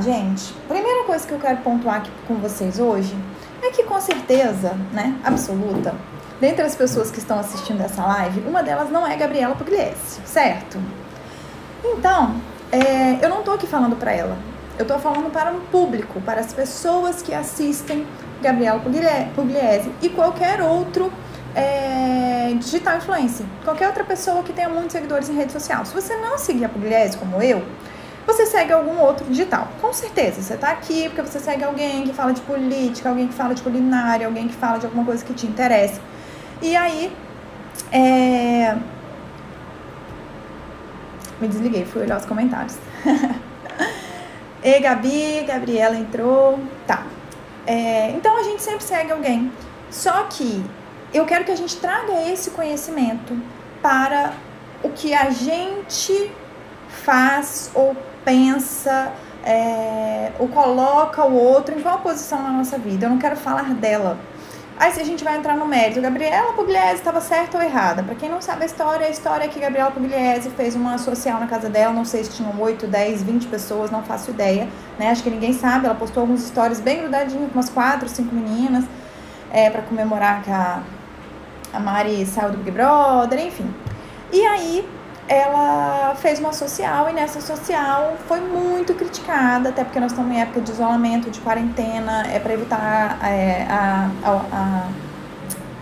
gente. Primeira coisa que eu quero pontuar aqui com vocês hoje é que com certeza, né, absoluta, dentre as pessoas que estão assistindo essa live, uma delas não é Gabriela Pugliese, certo? Então, é, eu não tô aqui falando para ela. Eu tô falando para um público, para as pessoas que assistem Gabriela Pugliese e qualquer outro é, digital influencer, qualquer outra pessoa que tenha muitos seguidores em rede social. Se você não seguir a Pugliese como eu, você segue algum outro digital. Com certeza, você está aqui porque você segue alguém que fala de política, alguém que fala de culinária, alguém que fala de alguma coisa que te interessa. E aí, é... me desliguei, fui olhar os comentários. Ei, Gabi, Gabriela entrou. Tá. É... então a gente sempre segue alguém. Só que eu quero que a gente traga esse conhecimento para o que a gente faz ou pensa é, ou coloca o outro em qual posição na nossa vida. Eu não quero falar dela. Aí se a gente vai entrar no mérito, Gabriela Pugliese estava certa ou errada? Para quem não sabe a história, a história é que Gabriela Pugliese fez uma social na casa dela, não sei se tinham 8, 10, 20 pessoas, não faço ideia, né? Acho que ninguém sabe, ela postou alguns stories bem grudadinhos com umas 4, 5 meninas, é, para comemorar que a, a Mari saiu do Big Brother, enfim. E aí ela fez uma social e nessa social foi muito criticada, até porque nós estamos em época de isolamento, de quarentena, é para evitar é, a, a, a,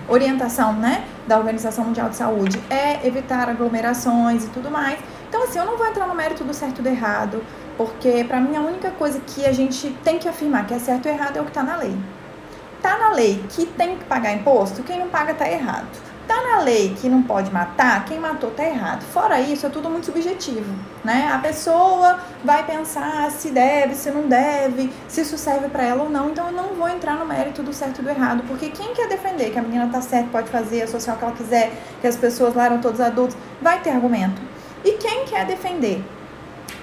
orientação né, da Organização Mundial de Saúde, é evitar aglomerações e tudo mais. Então, assim, eu não vou entrar no mérito do certo e do errado, porque para mim a única coisa que a gente tem que afirmar que é certo ou errado é o que está na lei. Está na lei que tem que pagar imposto, quem não paga está errado. Tá na lei que não pode matar, quem matou tá errado. Fora isso, é tudo muito subjetivo, né? A pessoa vai pensar se deve, se não deve, se isso serve para ela ou não. Então eu não vou entrar no mérito do certo e do errado, porque quem quer defender que a menina tá certa, pode fazer a social que ela quiser, que as pessoas lá eram todos adultos, vai ter argumento. E quem quer defender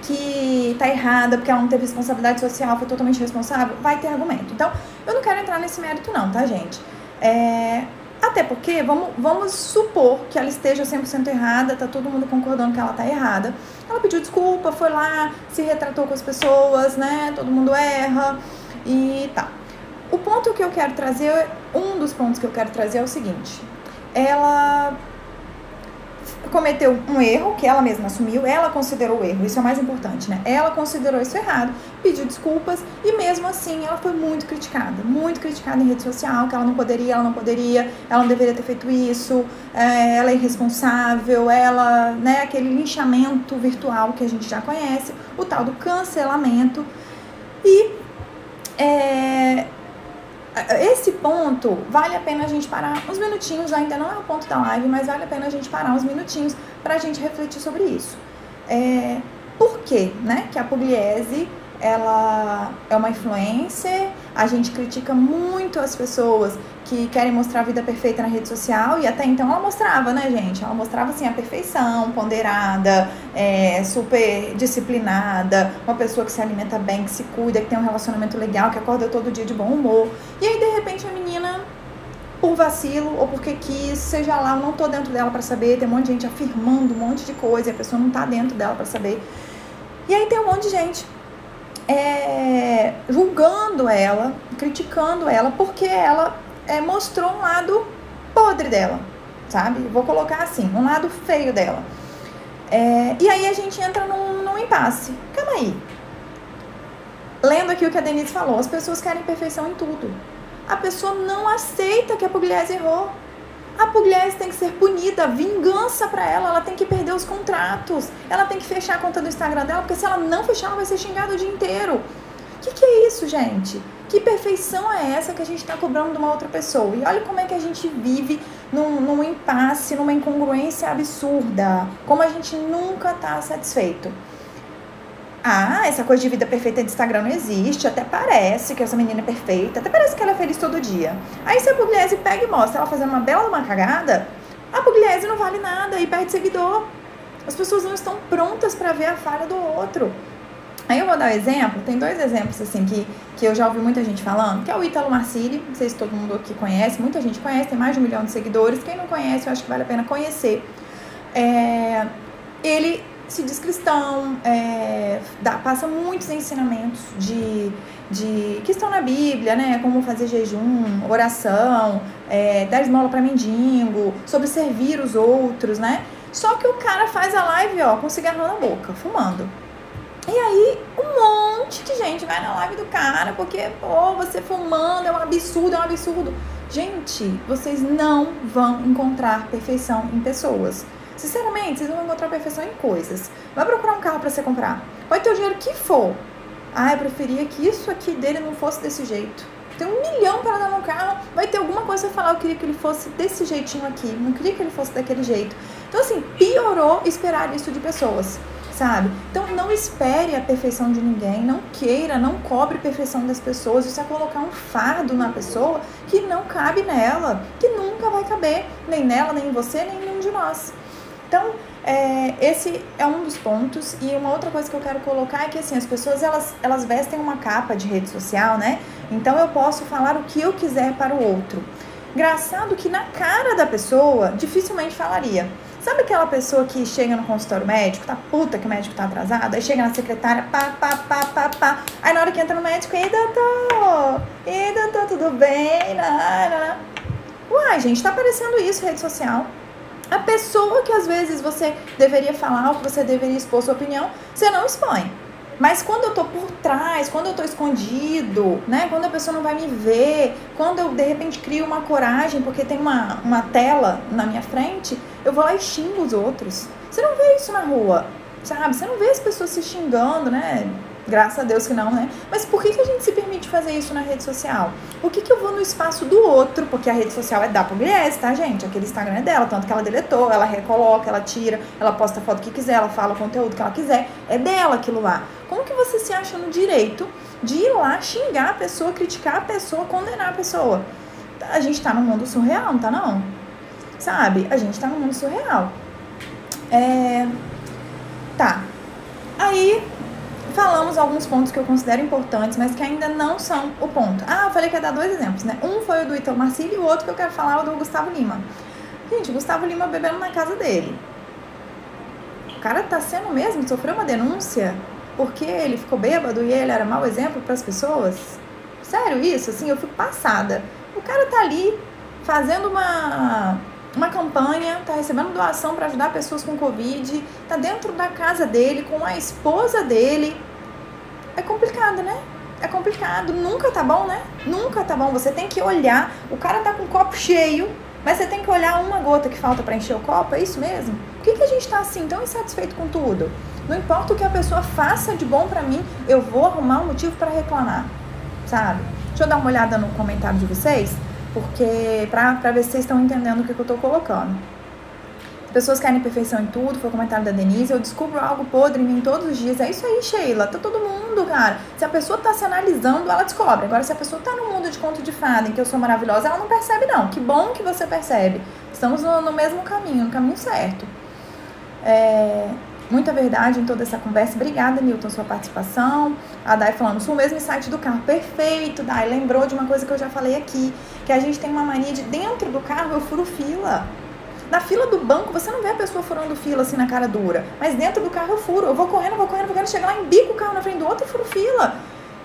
que tá errada porque ela não teve responsabilidade social, foi totalmente responsável, vai ter argumento. Então, eu não quero entrar nesse mérito não, tá, gente? É, até porque, vamos, vamos supor que ela esteja 100% errada, tá todo mundo concordando que ela tá errada. Ela pediu desculpa, foi lá, se retratou com as pessoas, né? Todo mundo erra e tá. O ponto que eu quero trazer, um dos pontos que eu quero trazer é o seguinte: ela cometeu um erro que ela mesma assumiu, ela considerou o erro, isso é o mais importante, né? Ela considerou isso errado, pediu desculpas e mesmo assim ela foi muito criticada, muito criticada em rede social, que ela não poderia, ela não poderia, ela não deveria ter feito isso, é, ela é irresponsável, ela, né, aquele linchamento virtual que a gente já conhece, o tal do cancelamento e é, esse ponto vale a pena a gente parar uns minutinhos, ainda não é o ponto da live, mas vale a pena a gente parar uns minutinhos para a gente refletir sobre isso. É, por que, né, que a Pugliese ela é uma influencer, a gente critica muito as pessoas que querem mostrar a vida perfeita na rede social e até então ela mostrava, né, gente? Ela mostrava assim a perfeição, ponderada, é, super disciplinada, uma pessoa que se alimenta bem, que se cuida, que tem um relacionamento legal, que acorda todo dia de bom humor. E aí de repente a menina por vacilo ou porque quis, seja lá, eu não tô dentro dela para saber, tem um monte de gente afirmando um monte de coisa e a pessoa não tá dentro dela para saber. E aí tem um monte de gente é, julgando ela, criticando ela, porque ela é, mostrou um lado podre dela, sabe? Vou colocar assim, um lado feio dela. É, e aí a gente entra num, num impasse. Calma aí. Lendo aqui o que a Denise falou, as pessoas querem perfeição em tudo. A pessoa não aceita que a Pugliese errou. A Pugliese tem que ser punida, vingança para ela, ela tem que perder os contratos, ela tem que fechar a conta do Instagram dela, porque se ela não fechar, ela vai ser xingada o dia inteiro. O que, que é isso, gente? Que perfeição é essa que a gente está cobrando de uma outra pessoa? E olha como é que a gente vive num, num impasse, numa incongruência absurda. Como a gente nunca está satisfeito. Ah, essa coisa de vida perfeita de Instagram não existe. Até parece que essa menina é perfeita. Até parece que ela é feliz todo dia. Aí se a Pugliese pega e mostra ela fazendo uma bela uma cagada, a Pugliese não vale nada e perde seguidor. As pessoas não estão prontas para ver a falha do outro. Aí eu vou dar um exemplo, tem dois exemplos assim que, que eu já ouvi muita gente falando, que é o Ítalo Marcilli, não sei se todo mundo aqui conhece, muita gente conhece, tem mais de um milhão de seguidores. Quem não conhece, eu acho que vale a pena conhecer. É, ele se diz cristão, é, dá, passa muitos ensinamentos de, de que estão na Bíblia, né? Como fazer jejum, oração, é, dar esmola para mendigo, sobre servir os outros, né? Só que o cara faz a live, ó, com cigarrão na boca, fumando. E aí, um monte de gente vai na live do cara, porque, pô, você fumando é um absurdo, é um absurdo. Gente, vocês não vão encontrar perfeição em pessoas. Sinceramente, vocês vão encontrar perfeição em coisas. Vai procurar um carro para você comprar. Pode ter o dinheiro que for. Ah, eu preferia que isso aqui dele não fosse desse jeito. Tem um milhão para dar no carro, vai ter alguma coisa a falar, eu queria que ele fosse desse jeitinho aqui, não queria que ele fosse daquele jeito. Então, assim, piorou esperar isso de pessoas sabe? Então não espere a perfeição de ninguém, não queira, não cobre perfeição das pessoas. Isso é colocar um fardo na pessoa que não cabe nela, que nunca vai caber, nem nela, nem em você, nem em nenhum de nós. Então, é, esse é um dos pontos. E uma outra coisa que eu quero colocar é que assim, as pessoas elas, elas vestem uma capa de rede social, né? Então eu posso falar o que eu quiser para o outro. Engraçado que na cara da pessoa dificilmente falaria. Sabe aquela pessoa que chega no consultório médico, tá puta que o médico tá atrasado, aí chega na secretária, pá, pá, pá, pá, pá. Aí na hora que entra no médico, ei, doutor, ei, doutor, tudo bem? Não. Uai, gente, tá aparecendo isso rede social. A pessoa que às vezes você deveria falar, ou que você deveria expor sua opinião, você não expõe. Mas quando eu tô por trás, quando eu tô escondido, né? Quando a pessoa não vai me ver, quando eu de repente crio uma coragem porque tem uma, uma tela na minha frente, eu vou lá e xingo os outros. Você não vê isso na rua, sabe? Você não vê as pessoas se xingando, né? Graças a Deus que não, né? Mas por que, que a gente se permite fazer isso na rede social? Por que, que eu vou no espaço do outro? Porque a rede social é da Pugliese, tá, gente? Aquele Instagram é dela, tanto que ela deletou, ela recoloca, ela tira, ela posta a foto que quiser, ela fala o conteúdo que ela quiser. É dela aquilo lá. Como que você se acha no direito de ir lá xingar a pessoa, criticar a pessoa, condenar a pessoa? A gente tá num mundo surreal, não tá não? Sabe? A gente tá num mundo surreal. É... Tá. Aí falamos alguns pontos que eu considero importantes, mas que ainda não são o ponto. Ah, eu falei que ia dar dois exemplos, né? Um foi o do Ítalo Marcílio e o outro que eu quero falar é o do Gustavo Lima. Gente, o Gustavo Lima bebendo na casa dele. O cara tá sendo mesmo, sofreu uma denúncia porque ele ficou bêbado e ele era mau exemplo para as pessoas? Sério isso? Assim, eu fico passada. O cara tá ali fazendo uma uma campanha, tá recebendo doação para ajudar pessoas com Covid, tá dentro da casa dele, com a esposa dele, é complicado, né? É complicado. Nunca tá bom, né? Nunca tá bom. Você tem que olhar. O cara tá com o copo cheio, mas você tem que olhar uma gota que falta para encher o copo. É isso mesmo? Por que, que a gente tá assim, tão insatisfeito com tudo? Não importa o que a pessoa faça de bom para mim, eu vou arrumar um motivo para reclamar, sabe? Deixa eu dar uma olhada no comentário de vocês, porque pra ver se vocês estão entendendo o que, que eu tô colocando. Pessoas querem perfeição em tudo, foi o comentário da Denise. Eu descubro algo podre em mim todos os dias. É isso aí, Sheila. Tá todo mundo, cara. Se a pessoa tá se analisando, ela descobre. Agora, se a pessoa tá no mundo de conto de fada, em que eu sou maravilhosa, ela não percebe, não. Que bom que você percebe. Estamos no, no mesmo caminho, no caminho certo. É, muita verdade em toda essa conversa. Obrigada, Newton, sua participação. A Dai falando, sou o mesmo site do carro. Perfeito, Dai. Lembrou de uma coisa que eu já falei aqui, que a gente tem uma mania de dentro do carro eu furo fila. Na fila do banco, você não vê a pessoa furando fila assim na cara dura. Mas dentro do carro eu furo. Eu vou correndo, vou correndo, vou correndo, chegar lá, embico o carro na frente do outro e furo fila.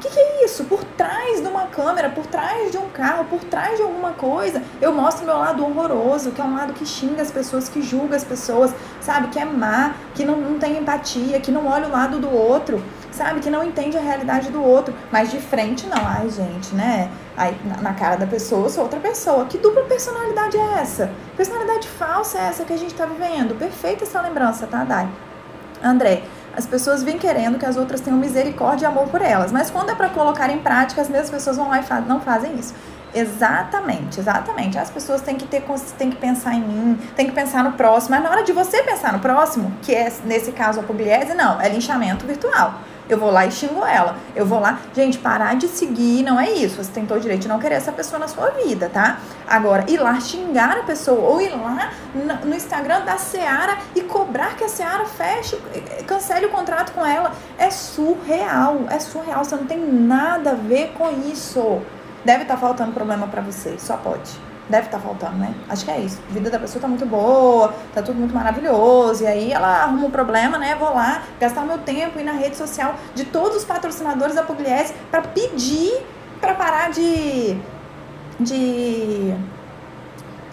Que, que, é isso? Por trás de uma câmera, por trás de um carro, por trás de alguma coisa, eu mostro meu lado horroroso, que é um lado que xinga as pessoas, que julga as pessoas, sabe? Que é má, que não, não tem empatia, que não olha o lado do outro, sabe? Que não entende a realidade do outro. Mas de frente, não. Ai, gente, né? Aí, na cara da pessoa, eu sou outra pessoa. Que dupla personalidade é essa? Personalidade falsa é essa que a gente tá vivendo? Perfeita essa lembrança, tá, Dai? André, as pessoas vêm querendo que as outras tenham misericórdia e amor por elas, mas quando é para colocar em prática, as mesmas pessoas vão lá e não fazem isso. Exatamente, exatamente. As pessoas têm que ter, têm que pensar em mim, têm que pensar no próximo. Mas na hora de você pensar no próximo, que é nesse caso a pugliese, não, é linchamento virtual. Eu vou lá e xingo ela. Eu vou lá. Gente, parar de seguir não é isso. Você tem todo o direito de não querer essa pessoa na sua vida, tá? Agora, ir lá xingar a pessoa ou ir lá no Instagram da Seara e cobrar que a Seara feche, cancele o contrato com ela, é surreal. É surreal. Você não tem nada a ver com isso. Deve estar tá faltando problema para você. Só pode. Deve estar tá faltando, né? Acho que é isso. A vida da pessoa tá muito boa, tá tudo muito maravilhoso. E aí ela arruma um problema, né? Vou lá gastar o meu tempo e na rede social de todos os patrocinadores da Pugliese para pedir para parar de, de,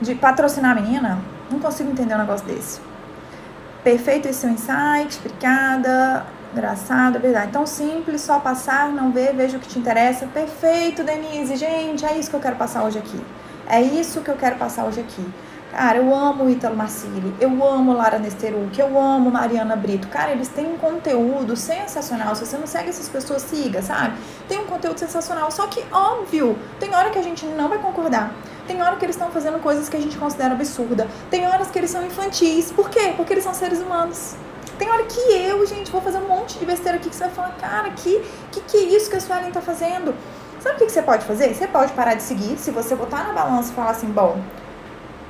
de patrocinar a menina. Não consigo entender um negócio desse. Perfeito esse seu insight, obrigada. Engraçado, é verdade. Tão simples, só passar, não ver, veja o que te interessa. Perfeito, Denise. Gente, é isso que eu quero passar hoje aqui. É isso que eu quero passar hoje aqui. Cara, eu amo Ítalo Marcilli, eu amo Lara Nesteruk, eu amo Mariana Brito. Cara, eles têm um conteúdo sensacional. Se você não segue essas pessoas, siga, sabe? Tem um conteúdo sensacional. Só que, óbvio, tem hora que a gente não vai concordar. Tem hora que eles estão fazendo coisas que a gente considera absurda. Tem horas que eles são infantis. Por quê? Porque eles são seres humanos. Tem hora que eu, gente, vou fazer um monte de besteira aqui que você vai falar, cara, que que, que é isso que a Suelen tá fazendo? Sabe o que, você pode fazer? Você pode parar de seguir. Se você botar na balança e falar assim, bom,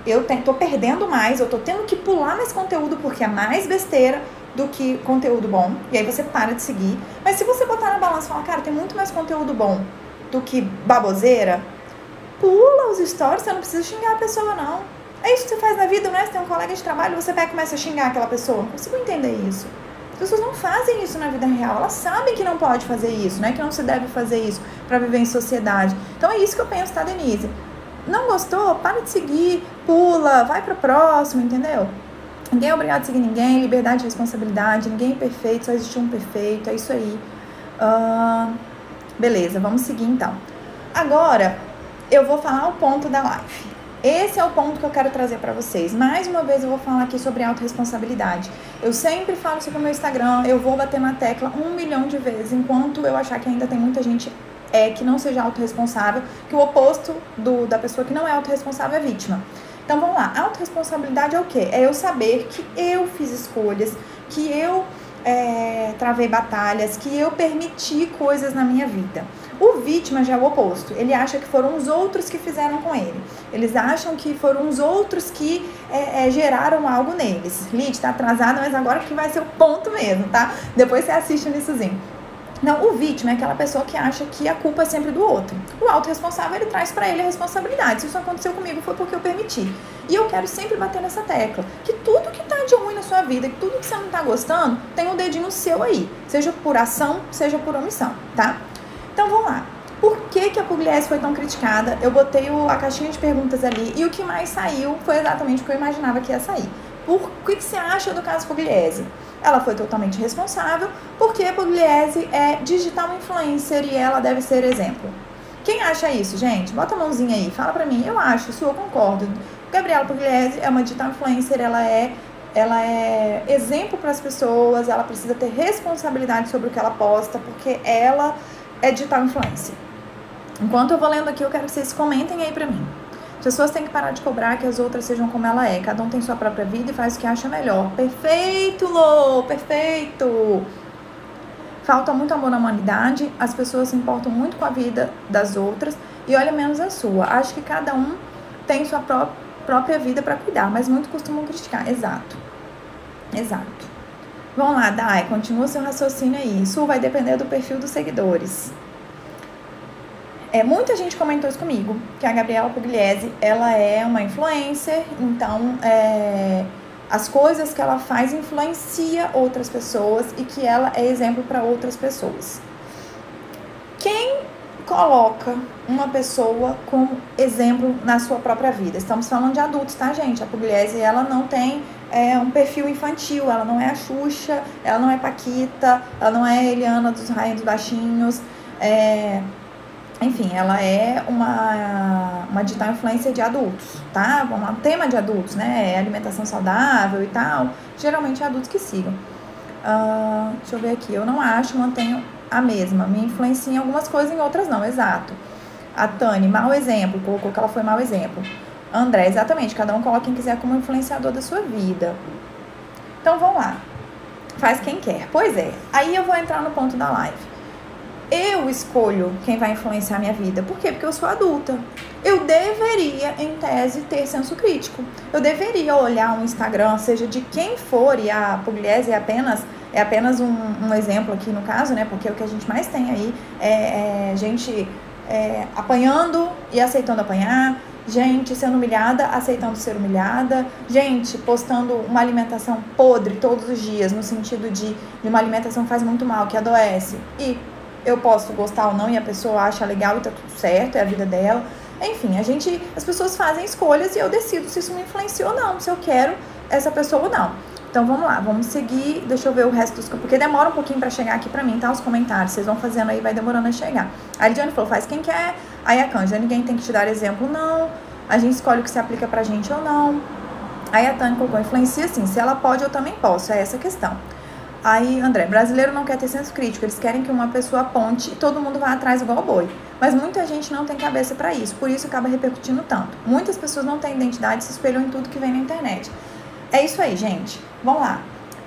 eu tô perdendo mais, eu tô tendo que pular mais conteúdo porque é mais besteira do que conteúdo bom. E aí você para de seguir. Mas se você botar na balança e falar, cara, tem muito mais conteúdo bom do que baboseira, pula os stories, você não precisa xingar a pessoa, não. É isso que você faz na vida, né? Você tem um colega de trabalho, você pega e começa a xingar aquela pessoa. Não consigo entender isso pessoas não fazem isso na vida real. Elas sabem que não pode fazer isso, né? Que não se deve fazer isso para viver em sociedade. Então é isso que eu penso, tá, Denise? Não gostou? Para de seguir, pula, vai pro próximo, entendeu? Ninguém é obrigado a seguir ninguém, liberdade e responsabilidade, ninguém é perfeito, só existe um perfeito, é isso aí. Uh, beleza, vamos seguir então. Agora, eu vou falar o ponto da live. Esse é o ponto que eu quero trazer para vocês. Mais uma vez eu vou falar aqui sobre autorresponsabilidade. Eu sempre falo sobre o meu Instagram, eu vou bater na tecla um milhão de vezes, enquanto eu achar que ainda tem muita gente é, que não seja autorresponsável, que o oposto do, da pessoa que não é autorresponsável é vítima. Então vamos lá, autorresponsabilidade é o quê? É eu saber que eu fiz escolhas, que eu é, travei batalhas, que eu permiti coisas na minha vida. O vítima já é o oposto. Ele acha que foram os outros que fizeram com ele. Eles acham que foram os outros que é, é, geraram algo neles. Lid, tá atrasada, mas agora que vai ser o ponto mesmo, tá? Depois você assiste o iníciozinho. Não, o vítima é aquela pessoa que acha que a culpa é sempre do outro. O autorresponsável, ele traz para ele a responsabilidade. Se isso aconteceu comigo, foi porque eu permiti. E eu quero sempre bater nessa tecla. Que tudo que tá de ruim na sua vida, que tudo que você não tá gostando, tem um dedinho seu aí. Seja por ação, seja por omissão, tá? Então vamos lá. Por que, que a Pugliese foi tão criticada? Eu botei o, a caixinha de perguntas ali e o que mais saiu foi exatamente o que eu imaginava que ia sair. Por que, que você acha do caso Pugliese? Ela foi totalmente responsável porque Pugliese é digital influencer e ela deve ser exemplo. Quem acha isso, gente? Bota a mãozinha aí, fala pra mim. Eu acho, isso eu concordo. Gabriela Pugliese é uma digital influencer, ela é ela é exemplo para as pessoas, ela precisa ter responsabilidade sobre o que ela posta, porque ela é digital influencer. Enquanto eu vou lendo aqui, eu quero que vocês comentem aí pra mim. As pessoas têm que parar de cobrar que as outras sejam como ela é. Cada um tem sua própria vida e faz o que acha melhor. Perfeito, Lô! Perfeito! Falta muito amor na humanidade, as pessoas se importam muito com a vida das outras e olha menos a sua. Acho que cada um tem sua pró própria vida para cuidar, mas muito costumam criticar. Exato. Exato. Vamos lá, Dai, continua seu raciocínio aí. Isso vai depender do perfil dos seguidores. É, muita gente comentou isso comigo, que a Gabriela Pugliese, ela é uma influencer, então é, as coisas que ela faz influencia outras pessoas e que ela é exemplo para outras pessoas. Quem coloca uma pessoa como exemplo na sua própria vida? Estamos falando de adultos, tá, gente? A Pugliese, ela não tem é, um perfil infantil, ela não é a Xuxa, ela não é Paquita, ela não é Eliana dos Rainhos Baixinhos, é, enfim, ela é uma, uma digital influencer de adultos, tá? Um tema de adultos, né? É alimentação saudável e tal. Geralmente é adultos que sigam. Uh, deixa eu ver aqui. Eu não acho, mantenho a mesma. Me influencia em algumas coisas, em outras não, exato. A Tani, mau exemplo, colocou que ela foi mau exemplo. André, exatamente. Cada um coloca quem quiser como influenciador da sua vida. Então vamos lá. Faz quem quer. Pois é. Aí eu vou entrar no ponto da live eu escolho quem vai influenciar minha vida. Por quê? Porque eu sou adulta. Eu deveria, em tese, ter senso crítico. Eu deveria olhar um Instagram, seja de quem for, e a Pugliese é apenas, é apenas um, um exemplo aqui no caso, né? Porque o que a gente mais tem aí é, é gente é, apanhando e aceitando apanhar, gente sendo humilhada, aceitando ser humilhada, gente postando uma alimentação podre todos os dias, no sentido de, de uma alimentação que faz muito mal, que adoece. E eu posso gostar ou não e a pessoa acha legal e tá tudo certo, é a vida dela. Enfim, a gente, as pessoas fazem escolhas e eu decido se isso me influencia ou não, se eu quero essa pessoa ou não. Então vamos lá, vamos seguir. Deixa eu ver o resto dos. Porque demora um pouquinho para chegar aqui para mim, tá? Os comentários. Vocês vão fazendo aí, vai demorando a chegar. A Lidiane falou: faz quem quer. Aí a Canja, ninguém tem que te dar exemplo, não. A gente escolhe o que se aplica pra gente ou não. Aí a Tânia colocou: influencia sim. Se ela pode, eu também posso. É essa a questão. Aí, André, brasileiro não quer ter senso crítico, eles querem que uma pessoa aponte e todo mundo vá atrás igual boi. Mas muita gente não tem cabeça para isso, por isso acaba repercutindo tanto. Muitas pessoas não têm identidade e se espelham em tudo que vem na internet. É isso aí, gente. Vamos lá.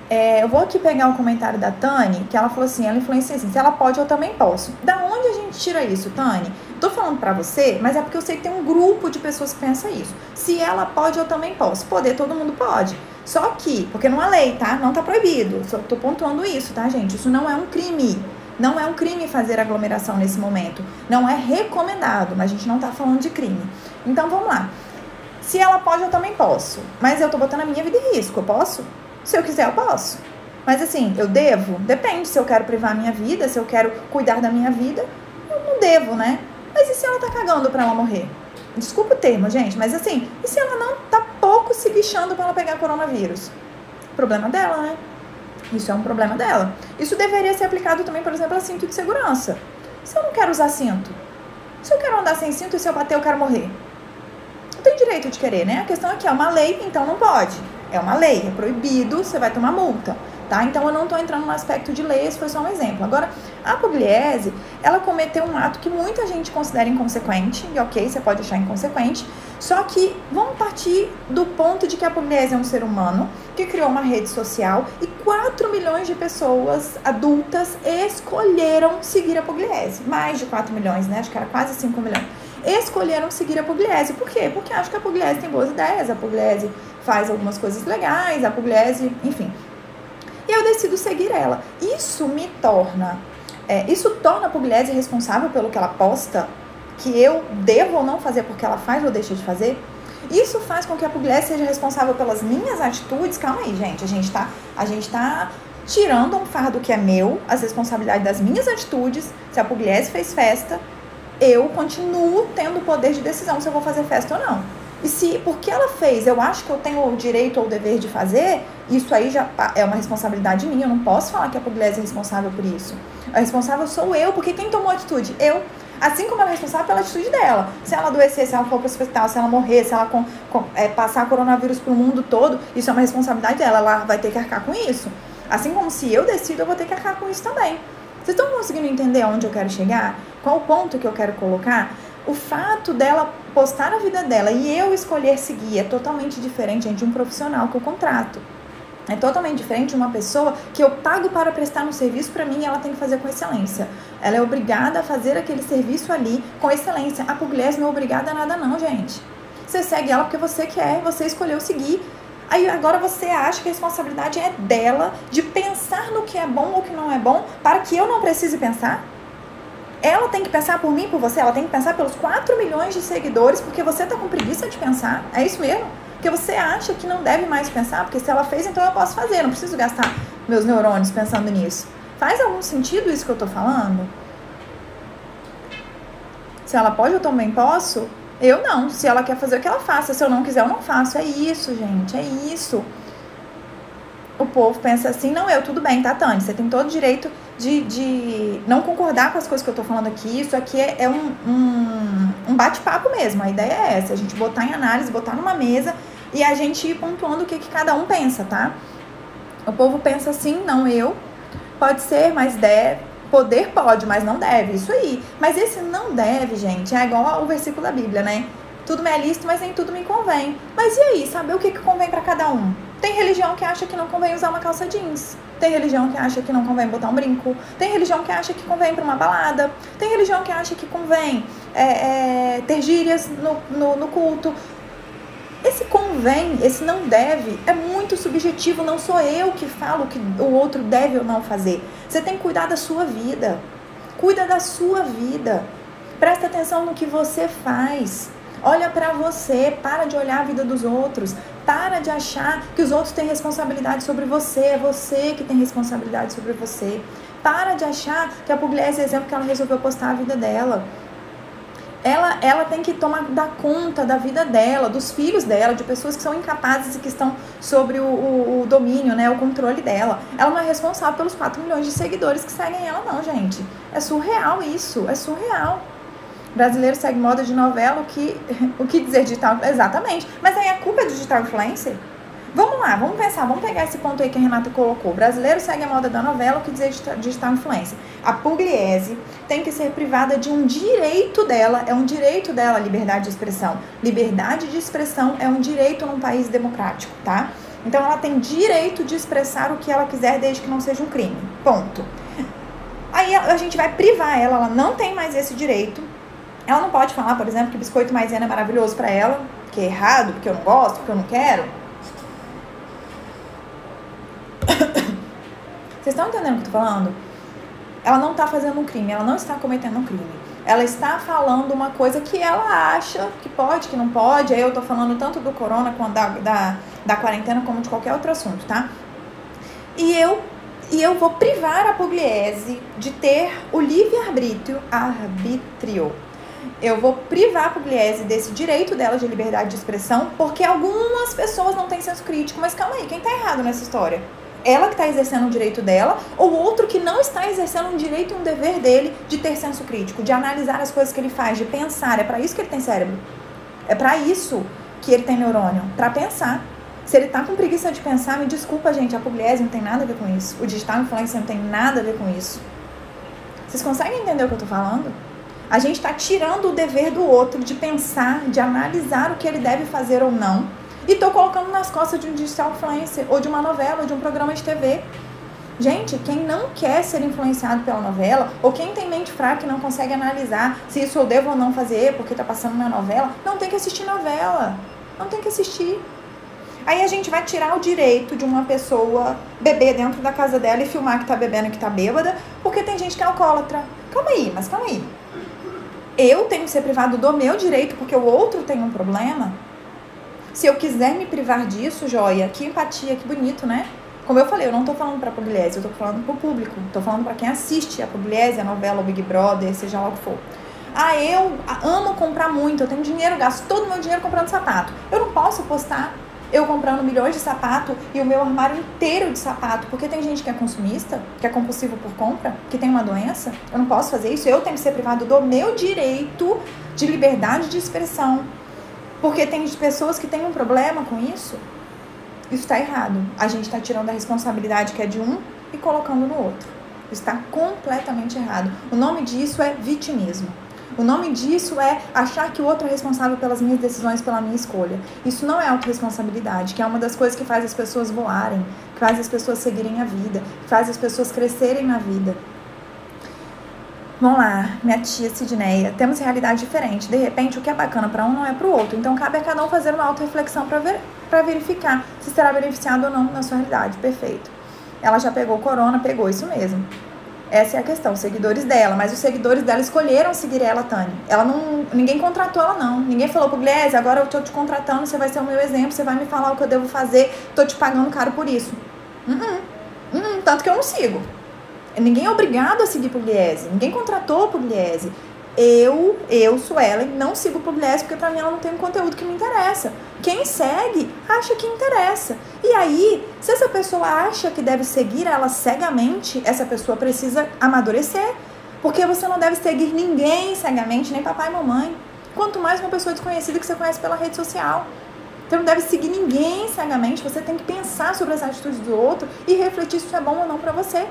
É, eu vou aqui pegar o comentário da Tani, que ela falou assim, ela influencia assim, se ela pode, eu também posso. Da onde a gente tira isso, Tani? Tô falando pra você, mas é porque eu sei que tem um grupo de pessoas que pensa isso. Se ela pode, eu também posso. Poder, todo mundo pode. Só que, porque não é lei, tá? Não tá proibido. Só tô pontuando isso, tá, gente? Isso não é um crime. Não é um crime fazer aglomeração nesse momento. Não é recomendado, mas a gente não tá falando de crime. Então vamos lá. Se ela pode, eu também posso. Mas eu tô botando a minha vida em risco. Eu posso? Se eu quiser, eu posso. Mas assim, eu devo? Depende se eu quero privar a minha vida, se eu quero cuidar da minha vida. Eu não devo, né? Mas e se ela tá cagando pra ela morrer? Desculpa o termo, gente, mas assim, e se ela não tá pouco se bichando para ela pegar coronavírus? Problema dela, né? Isso é um problema dela. Isso deveria ser aplicado também, por exemplo, a cinto de segurança. Se eu não quero usar cinto, se eu quero andar sem cinto e se eu bater eu quero morrer, tem direito de querer, né? A questão é que é uma lei, então não pode. É uma lei, é proibido, você vai tomar multa, tá? Então eu não estou entrando no aspecto de lei, esse foi só um exemplo. Agora, a Pugliese, ela cometeu um ato que muita gente considera inconsequente, e ok, você pode achar inconsequente, só que vamos partir do ponto de que a Pugliese é um ser humano que criou uma rede social e 4 milhões de pessoas adultas escolheram seguir a Pugliese. Mais de 4 milhões, né? Acho que era quase 5 milhões escolheram seguir a Pugliese. Por quê? Porque acham que a Pugliese tem boas ideias, a Pugliese faz algumas coisas legais, a Pugliese, enfim. E eu decido seguir ela. Isso me torna, é, isso torna a Pugliese responsável pelo que ela posta, que eu devo ou não fazer porque ela faz ou deixa de fazer. Isso faz com que a Pugliese seja responsável pelas minhas atitudes. Calma aí, gente. A gente tá, a gente tá tirando um fardo que é meu, as responsabilidades das minhas atitudes. Se a Pugliese fez festa, eu continuo tendo o poder de decisão se eu vou fazer festa ou não. E se porque ela fez, eu acho que eu tenho o direito ou o dever de fazer, isso aí já é uma responsabilidade minha. Eu não posso falar que a Pugliese é responsável por isso. A responsável sou eu, porque quem tomou a atitude? Eu. Assim como ela é responsável pela atitude dela. Se ela adoecer, se ela for para o hospital, se ela morrer, se ela com, com, é, passar coronavírus para o mundo todo, isso é uma responsabilidade dela. Ela vai ter que arcar com isso. Assim como se eu decido, eu vou ter que arcar com isso também. Vocês estão conseguindo entender aonde eu quero chegar? Qual o ponto que eu quero colocar? O fato dela postar a vida dela e eu escolher seguir é totalmente diferente de um profissional que eu contrato. É totalmente diferente de uma pessoa que eu pago para prestar um serviço para mim e ela tem que fazer com excelência. Ela é obrigada a fazer aquele serviço ali com excelência. A Pugliese não é obrigada a nada não, gente. Você segue ela porque você quer, você escolheu seguir Aí agora você acha que a responsabilidade é dela de pensar no que é bom ou que não é bom para que eu não precise pensar? Ela tem que pensar por mim, por você, ela tem que pensar pelos 4 milhões de seguidores porque você está com preguiça de pensar. É isso mesmo? Porque você acha que não deve mais pensar, porque se ela fez, então eu posso fazer, não preciso gastar meus neurônios pensando nisso. Faz algum sentido isso que eu estou falando? Se ela pode, eu também posso. Eu não. Se ela quer fazer o que ela faça. Se eu não quiser, eu não faço. É isso, gente. É isso. O povo pensa assim, não, eu, tudo bem, tá, Tânia? Você tem todo direito de, de não concordar com as coisas que eu tô falando aqui. Isso aqui é, é um, um, um bate-papo mesmo. A ideia é essa, a gente botar em análise, botar numa mesa e a gente ir pontuando o que, que cada um pensa, tá? O povo pensa assim, não, eu. Pode ser, mas deve Poder pode, mas não deve. Isso aí. Mas esse não deve, gente, é igual ao versículo da Bíblia, né? Tudo me é lícito, mas nem tudo me convém. Mas e aí, saber o que, que convém para cada um? Tem religião que acha que não convém usar uma calça jeans. Tem religião que acha que não convém botar um brinco. Tem religião que acha que convém para uma balada. Tem religião que acha que convém é, é, ter gírias no, no, no culto. Esse convém, esse não deve, é muito subjetivo. Não sou eu que falo que o outro deve ou não fazer. Você tem que cuidar da sua vida. Cuida da sua vida. Presta atenção no que você faz. Olha para você, para de olhar a vida dos outros, para de achar que os outros têm responsabilidade sobre você, é você que tem responsabilidade sobre você. Para de achar que a Pugliese é exemplo que ela resolveu postar a vida dela ela, ela tem que tomar dar conta da vida dela, dos filhos dela, de pessoas que são incapazes e que estão sobre o, o, o, domínio, né, o controle dela. Ela não é responsável pelos 4 milhões de seguidores que seguem ela, não, gente. É surreal isso, é surreal. Brasileiro segue moda de novela, o que, o que dizer digital? Exatamente. Mas aí a culpa é digital influencer? Vamos lá, vamos pensar, vamos pegar esse ponto aí que a Renata colocou. O brasileiro segue a moda da novela, o que dizer digital influência. A Pugliese tem que ser privada de um direito dela, é um direito dela a liberdade de expressão. Liberdade de expressão é um direito num país democrático, tá? Então ela tem direito de expressar o que ela quiser desde que não seja um crime. Ponto. Aí a gente vai privar ela, ela não tem mais esse direito. Ela não pode falar, por exemplo, que biscoito maisena é maravilhoso para ela, que é errado, porque eu não gosto, porque eu não quero Vocês estão entendendo o que eu tô falando? Ela não está fazendo um crime, ela não está cometendo um crime. Ela está falando uma coisa que ela acha que pode, que não pode. Aí eu tô falando tanto do corona quanto da, da, da quarentena como de qualquer outro assunto, tá? E eu e eu vou privar a Pugliese de ter o livre-arbítrio, arbítrio. Eu vou privar a Pugliese desse direito dela de liberdade de expressão, porque algumas pessoas não têm senso crítico. Mas calma aí, quem tá errado nessa história? ela que está exercendo um direito dela, ou outro que não está exercendo um direito e um dever dele de ter senso crítico, de analisar as coisas que ele faz, de pensar. É para isso que ele tem cérebro. É para isso que ele tem neurônio, para pensar. Se ele tá com preguiça de pensar, me desculpa, gente, a Pugliese não tem nada a ver com isso. O digital influencer não tem nada a ver com isso. Vocês conseguem entender o que eu tô falando? A gente está tirando o dever do outro de pensar, de analisar o que ele deve fazer ou não e estou colocando nas costas de um digital influencer, ou de uma novela, ou de um programa de TV. Gente, quem não quer ser influenciado pela novela, ou quem tem mente fraca e não consegue analisar se isso eu devo ou não fazer porque está passando na novela, não tem que assistir novela. Não tem que assistir. Aí a gente vai tirar o direito de uma pessoa beber dentro da casa dela e filmar que tá bebendo e que tá bêbada, porque tem gente que é alcoólatra. Calma aí, mas calma aí. Eu tenho que ser privado do meu direito porque o outro tem um problema? Se eu quiser me privar disso, joia, que empatia, que bonito, né? Como eu falei, eu não tô falando pra Pugliese, eu tô falando pro público. Tô falando para quem assiste a Pugliese, a novela, o Big Brother, seja lá o que for. Ah, eu amo comprar muito, eu tenho dinheiro, gasto todo o meu dinheiro comprando sapato. Eu não posso postar eu comprando milhões de sapato e o meu armário inteiro de sapato, porque tem gente que é consumista, que é compulsivo por compra, que tem uma doença. Eu não posso fazer isso, eu tenho que ser privado do meu direito de liberdade de expressão, porque tem pessoas que têm um problema com isso. Isso está errado. A gente está tirando a responsabilidade que é de um e colocando no outro. Está completamente errado. O nome disso é vitimismo. O nome disso é achar que o outro é responsável pelas minhas decisões, pela minha escolha. Isso não é autorresponsabilidade, que é uma das coisas que faz as pessoas voarem, que faz as pessoas seguirem a vida, que faz as pessoas crescerem na vida. Vamos lá, minha tia Sidneia, temos realidade diferente. De repente, o que é bacana para um não é para o outro. Então, cabe a cada um fazer uma auto-reflexão para ver, verificar se será beneficiado ou não na sua realidade. Perfeito. Ela já pegou corona, pegou isso mesmo. Essa é a questão, seguidores dela, mas os seguidores dela escolheram seguir ela, Tânia. Ela não, ninguém contratou ela não. Ninguém falou pro Gliese, agora eu tô te contratando, você vai ser o meu exemplo, você vai me falar o que eu devo fazer, tô te pagando caro por isso. Uh -uh. Uh tanto que eu não sigo. Ninguém é obrigado a seguir Pugliese. Ninguém contratou Pugliese. Eu, eu, Suelen, não sigo Pugliese porque para mim ela não tem um conteúdo que me interessa. Quem segue acha que interessa. E aí, se essa pessoa acha que deve seguir ela cegamente, essa pessoa precisa amadurecer. Porque você não deve seguir ninguém cegamente, nem papai e mamãe. Quanto mais uma pessoa desconhecida que você conhece pela rede social. Você não deve seguir ninguém cegamente, você tem que pensar sobre as atitudes do outro e refletir se isso é bom ou não para você.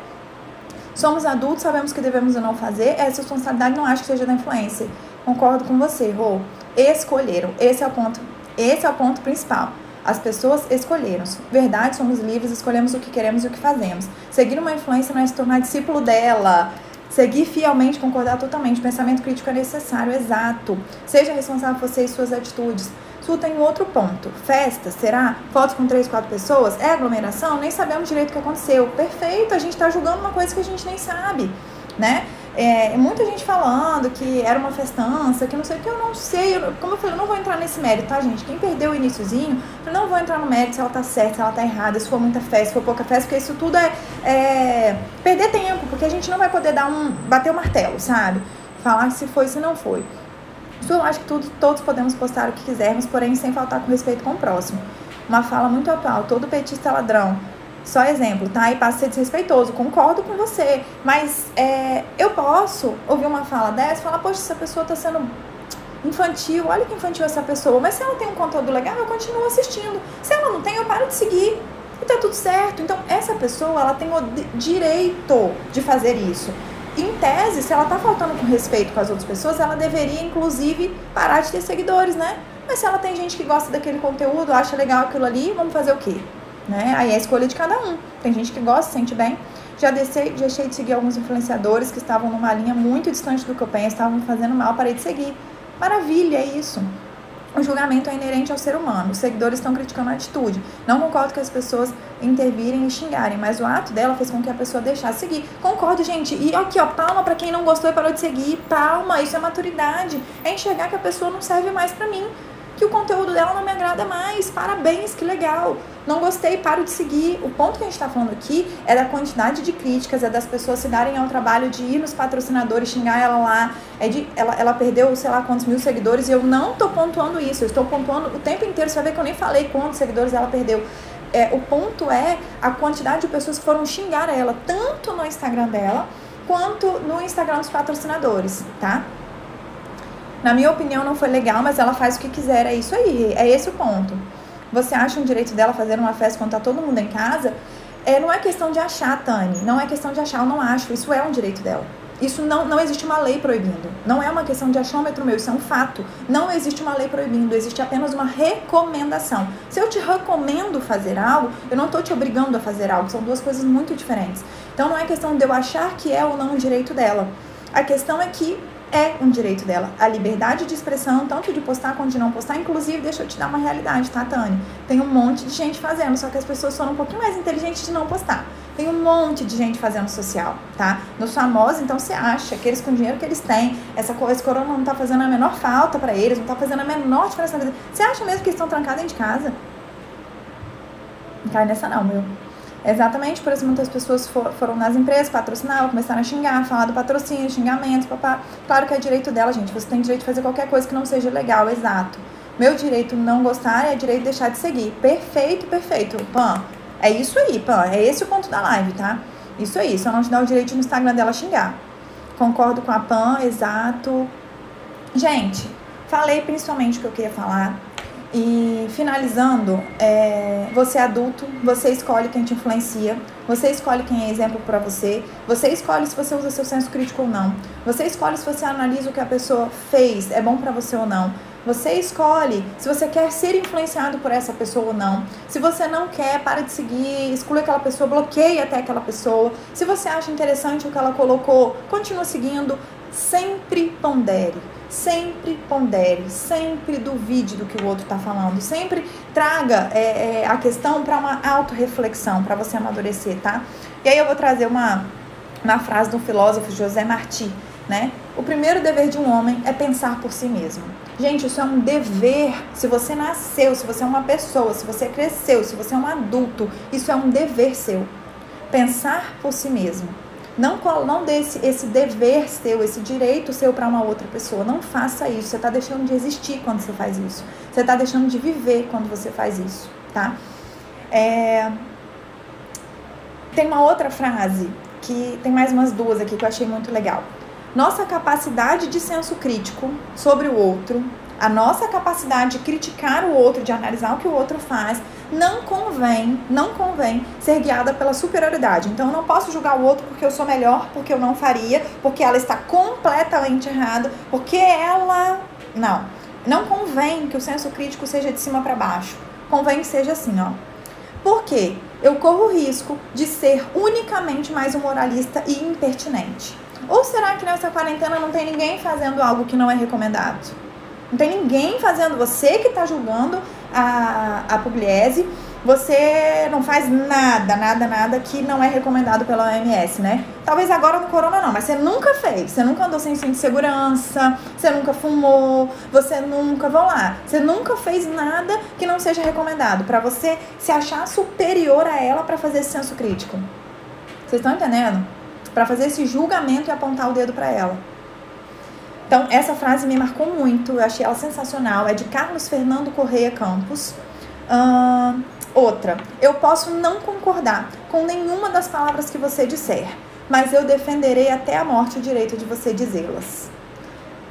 Somos adultos, sabemos que devemos ou não fazer, essa responsabilidade não acho que seja da influência. Concordo com você, Rô. Escolheram. Esse é o ponto. Esse é o ponto principal. As pessoas escolheram. Verdade, somos livres, escolhemos o que queremos e o que fazemos. Seguir uma influência não é se tornar discípulo dela. Seguir fielmente, concordar totalmente. Pensamento crítico é necessário, exato. Seja responsável por você e suas atitudes. Sul tem um outro ponto. Festa, será? Fotos com três, quatro pessoas? É aglomeração? Nem sabemos direito o que aconteceu. Perfeito, a gente está julgando uma coisa que a gente nem sabe, né? É, muita gente falando que era uma festança, que não sei o que, eu não sei. Eu, como eu falei, eu não vou entrar nesse mérito, tá, gente? Quem perdeu o iníciozinho, eu não vou entrar no mérito se ela tá certa, se ela tá errada, se for muita festa, se for pouca festa, porque isso tudo é, é perder tempo, porque a gente não vai poder dar um. bater o martelo, sabe? Falar se foi, se não foi. Eu acho que tudo, todos podemos postar o que quisermos, porém sem faltar com respeito com o próximo. Uma fala muito atual, todo petista é ladrão. Só exemplo, tá? E passa a ser desrespeitoso, concordo com você. Mas é, eu posso ouvir uma fala dessa e falar, poxa, essa pessoa tá sendo infantil, olha que infantil essa pessoa. Mas se ela tem um conteúdo legal, eu continuo assistindo. Se ela não tem, eu paro de seguir. E tá tudo certo. Então, essa pessoa, ela tem o direito de fazer isso. Em tese, se ela tá faltando com respeito com as outras pessoas, ela deveria, inclusive, parar de ter seguidores, né? Mas se ela tem gente que gosta daquele conteúdo, acha legal aquilo ali, vamos fazer o quê? né? Aí é a escolha de cada um. Tem gente que gosta, se sente bem. Já deixei, deixei de seguir alguns influenciadores que estavam numa linha muito distante do que eu penso, estavam fazendo mal, parei de seguir. Maravilha, é isso. O julgamento é inerente ao ser humano. Os seguidores estão criticando a atitude. Não concordo que as pessoas intervirem e xingarem, mas o ato dela fez com que a pessoa deixasse seguir. Concordo, gente. E aqui, ó, palma para quem não gostou e parou de seguir. Palma, isso é maturidade. É enxergar que a pessoa não serve mais para mim que o conteúdo dela não me agrada mais. Parabéns, que legal. Não gostei, paro de seguir. O ponto que a gente está falando aqui é da quantidade de críticas, é das pessoas se darem ao trabalho de ir nos patrocinadores, xingar ela lá. É de, ela, ela perdeu, sei lá, quantos mil seguidores e eu não tô pontuando isso. Eu estou pontuando o tempo inteiro. Você vai ver que eu nem falei quantos seguidores ela perdeu. É, o ponto é a quantidade de pessoas que foram xingar ela, tanto no Instagram dela quanto no Instagram dos patrocinadores, tá? Na minha opinião, não foi legal, mas ela faz o que quiser. É isso aí, é esse o ponto. Você acha um direito dela fazer uma festa quando tá todo mundo em casa? É, não é questão de achar, Tani. Não é questão de achar, eu não acho. Isso é um direito dela. Isso não, não existe uma lei proibindo. Não é uma questão de achômetro meu, isso é um fato. Não existe uma lei proibindo, existe apenas uma recomendação. Se eu te recomendo fazer algo, eu não estou te obrigando a fazer algo, são duas coisas muito diferentes. Então não é questão de eu achar que é ou não um direito dela. A questão é que é um direito dela. A liberdade de expressão, tanto de postar quanto de não postar. Inclusive, deixa eu te dar uma realidade, tá, Tani? Tem um monte de gente fazendo, só que as pessoas foram um pouquinho mais inteligentes de não postar. Tem um monte de gente fazendo social, tá? Nos famosos, então você acha que eles com o dinheiro que eles têm, essa coisa, esse corona não tá fazendo a menor falta para eles, não tá fazendo a menor diferença na vida. Você acha mesmo que eles estão trancados dentro de casa? Não cai nessa não, meu. Exatamente, por isso muitas pessoas for, foram nas empresas, patrocinavam, começaram a xingar, falar do patrocínio, xingamentos, papá. Claro que é direito dela, gente. Você tem direito de fazer qualquer coisa que não seja legal, exato. Meu direito não gostar é direito de deixar de seguir. Perfeito, perfeito. Pan, é isso aí, Pan. É esse o ponto da live, tá? Isso aí, só não te dá o direito no Instagram dela xingar. Concordo com a Pan, exato. Gente, falei principalmente o que eu queria falar. E finalizando, é, você é adulto, você escolhe quem te influencia, você escolhe quem é exemplo para você, você escolhe se você usa seu senso crítico ou não, você escolhe se você analisa o que a pessoa fez, é bom para você ou não. Você escolhe se você quer ser influenciado por essa pessoa ou não. Se você não quer, para de seguir, exclui aquela pessoa, bloqueie até aquela pessoa. Se você acha interessante o que ela colocou, continua seguindo. Sempre pondere sempre pondere, sempre duvide do que o outro está falando, sempre traga é, é, a questão para uma autorreflexão, para você amadurecer, tá? E aí eu vou trazer uma, uma frase do filósofo José Marti, né? O primeiro dever de um homem é pensar por si mesmo. Gente, isso é um dever. Se você nasceu, se você é uma pessoa, se você cresceu, se você é um adulto, isso é um dever seu. Pensar por si mesmo. Não, não dê esse, esse dever seu, esse direito seu para uma outra pessoa. Não faça isso. Você está deixando de existir quando você faz isso. Você está deixando de viver quando você faz isso, tá? É... Tem uma outra frase que tem mais umas duas aqui que eu achei muito legal. Nossa capacidade de senso crítico sobre o outro, a nossa capacidade de criticar o outro, de analisar o que o outro faz, não convém, não convém ser guiada pela superioridade. Então eu não posso julgar o outro porque eu sou melhor, porque eu não faria, porque ela está completamente errada, porque ela. Não. Não convém que o senso crítico seja de cima para baixo. Convém que seja assim, ó. Por quê? Eu corro o risco de ser unicamente mais um moralista e impertinente. Ou será que nessa quarentena não tem ninguém fazendo algo que não é recomendado? Não tem ninguém fazendo, você que está julgando a, a Pugliese você não faz nada, nada, nada que não é recomendado pela OMS, né? Talvez agora no corona não, mas você nunca fez. Você nunca andou sem cinto de segurança, você nunca fumou, você nunca, vamos lá, você nunca fez nada que não seja recomendado para você se achar superior a ela para fazer esse senso crítico. Vocês estão entendendo? Para fazer esse julgamento e apontar o dedo para ela. Então, essa frase me marcou muito, eu achei ela sensacional. É de Carlos Fernando Correia Campos. Uh, outra, eu posso não concordar com nenhuma das palavras que você disser, mas eu defenderei até a morte o direito de você dizê-las.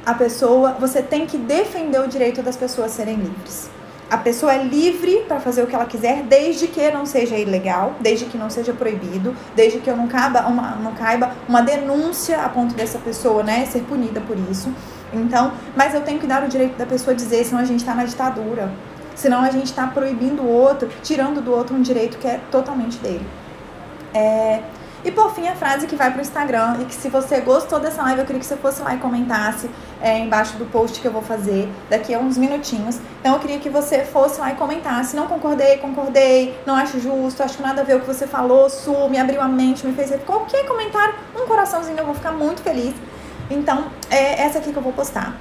A pessoa, você tem que defender o direito das pessoas serem livres. A pessoa é livre para fazer o que ela quiser, desde que não seja ilegal, desde que não seja proibido, desde que eu não caiba uma, não caiba uma denúncia a ponto dessa pessoa né, ser punida por isso. Então, mas eu tenho que dar o direito da pessoa dizer, senão a gente está na ditadura. Senão a gente está proibindo o outro, tirando do outro um direito que é totalmente dele. É, e por fim, a frase que vai para o Instagram e que se você gostou dessa live, eu queria que você fosse lá e comentasse é, embaixo do post que eu vou fazer daqui a uns minutinhos. Então eu queria que você fosse lá e comentasse. Não concordei, concordei, não acho justo, acho que nada a ver o que você falou, Su, me abriu a mente, me fez qualquer comentário, um coraçãozinho, eu vou ficar muito feliz. Então, é essa aqui que eu vou postar.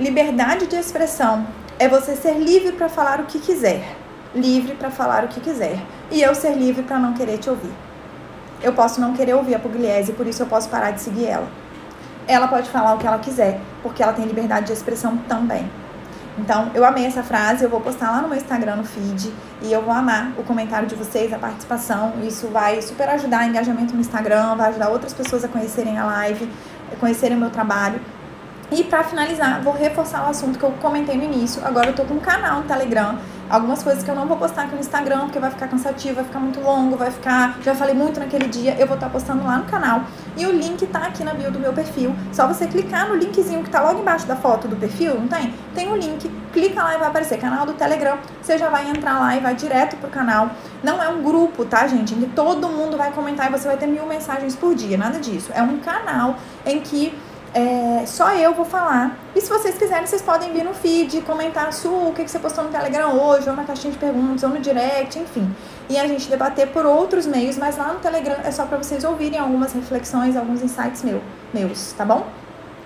Liberdade de expressão é você ser livre para falar o que quiser. Livre para falar o que quiser. E eu ser livre para não querer te ouvir eu posso não querer ouvir a Pugliese, por isso eu posso parar de seguir ela. Ela pode falar o que ela quiser, porque ela tem liberdade de expressão também. Então, eu amei essa frase, eu vou postar lá no meu Instagram, no feed, e eu vou amar o comentário de vocês, a participação. Isso vai super ajudar o engajamento no Instagram, vai ajudar outras pessoas a conhecerem a live, conhecerem o meu trabalho. E para finalizar, vou reforçar o assunto que eu comentei no início. Agora eu tô com um canal no Telegram algumas coisas que eu não vou postar aqui no Instagram, porque vai ficar cansativo, vai ficar muito longo, vai ficar. Já falei muito naquele dia, eu vou estar postando lá no canal. E o link tá aqui na bio do meu perfil. Só você clicar no linkzinho que tá logo embaixo da foto do perfil, não tem? Tem o um link, clica lá e vai aparecer canal do Telegram. Você já vai entrar lá e vai direto pro canal. Não é um grupo, tá, gente? Em que todo mundo vai comentar e você vai ter mil mensagens por dia. Nada disso. É um canal em que é, só eu vou falar. E se vocês quiserem, vocês podem vir no feed, comentar Su, o que, que você postou no Telegram hoje, ou na caixinha de perguntas, ou no direct, enfim. E a gente debater por outros meios, mas lá no Telegram é só para vocês ouvirem algumas reflexões, alguns insights meu, meus, tá bom?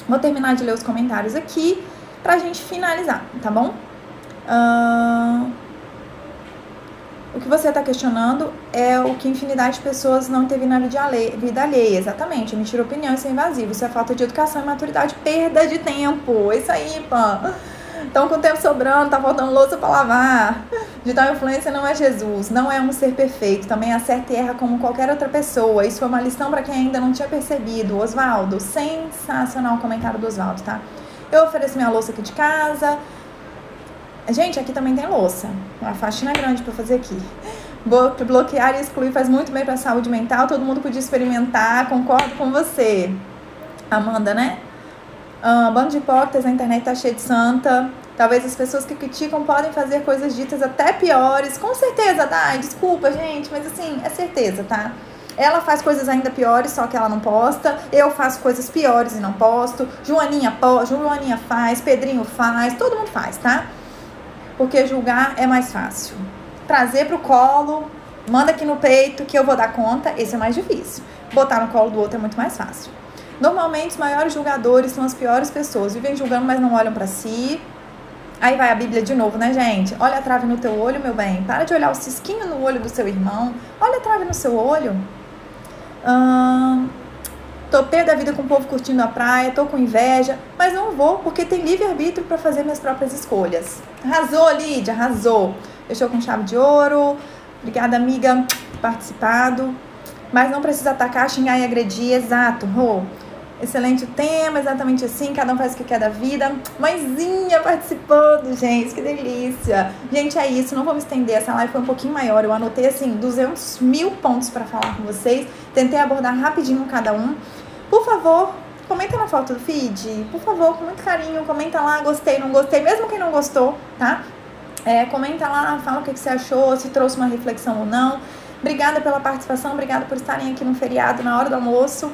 Vou terminar de ler os comentários aqui pra gente finalizar, tá bom? Uh... O que você está questionando é o que infinidade de pessoas não teve na vida alheia. Vida alheia. Exatamente. Emitir opinião e ser invasivo. Isso é falta de educação e maturidade. Perda de tempo. Isso aí, pã. Estão com o tempo sobrando, tá faltando louça para lavar. De tal influência não é Jesus, não é um ser perfeito, também acerta e erra como qualquer outra pessoa. Isso foi uma lição para quem ainda não tinha percebido. Oswaldo, sensacional o comentário do Oswaldo, tá? Eu ofereço minha louça aqui de casa, Gente, aqui também tem louça. Uma faxina grande para fazer aqui. Bloquear e excluir faz muito bem para a saúde mental. Todo mundo podia experimentar. Concordo com você. Amanda, né? Ah, bando de hipócritas, a internet tá cheia de santa. Talvez as pessoas que criticam podem fazer coisas ditas até piores. Com certeza, Dai. Desculpa, gente, mas assim, é certeza, tá? Ela faz coisas ainda piores, só que ela não posta. Eu faço coisas piores e não posto. Joaninha, po Joaninha faz, Pedrinho faz, todo mundo faz, tá? Porque julgar é mais fácil. Trazer para o colo, manda aqui no peito que eu vou dar conta, esse é mais difícil. Botar no colo do outro é muito mais fácil. Normalmente os maiores julgadores são as piores pessoas, vivem julgando, mas não olham para si. Aí vai a Bíblia de novo, né, gente? Olha a trave no teu olho, meu bem. Para de olhar o cisquinho no olho do seu irmão. Olha a trave no seu olho. Hum, Tô pé da vida com o povo curtindo a praia, tô com inveja, mas não vou porque tem livre-arbítrio para fazer minhas próprias escolhas. Arrasou, Lídia, arrasou. Fechou com chave de ouro. Obrigada, amiga, participado. Mas não precisa atacar, xingar e agredir. Exato, Rô. Excelente tema, exatamente assim, cada um faz o que quer da vida. Mãezinha participando, gente, que delícia. Gente, é isso, não vou me estender, essa live foi um pouquinho maior. Eu anotei, assim, 200 mil pontos para falar com vocês. Tentei abordar rapidinho cada um. Por favor, comenta na foto do feed, por favor, com muito carinho, comenta lá, gostei, não gostei, mesmo quem não gostou, tá? É, comenta lá, fala o que, você achou, se trouxe uma reflexão ou não. Obrigada pela participação, obrigada por estarem aqui no feriado, na hora do almoço.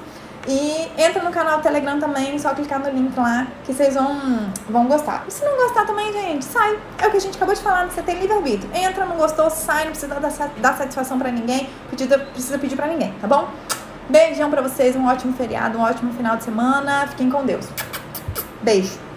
E entra no canal Telegram também, só clicar no link lá, que vocês vão, vão gostar. E se não gostar também, gente, sai. É o que a gente acabou de falar, você tem livre-arbítrio. Entra, não gostou, sai, não precisa dar, dar satisfação para ninguém, precisa, precisa pedir para ninguém, tá bom? Beijão para vocês, um ótimo feriado, um ótimo final de semana. Fiquem com Deus. Beijo.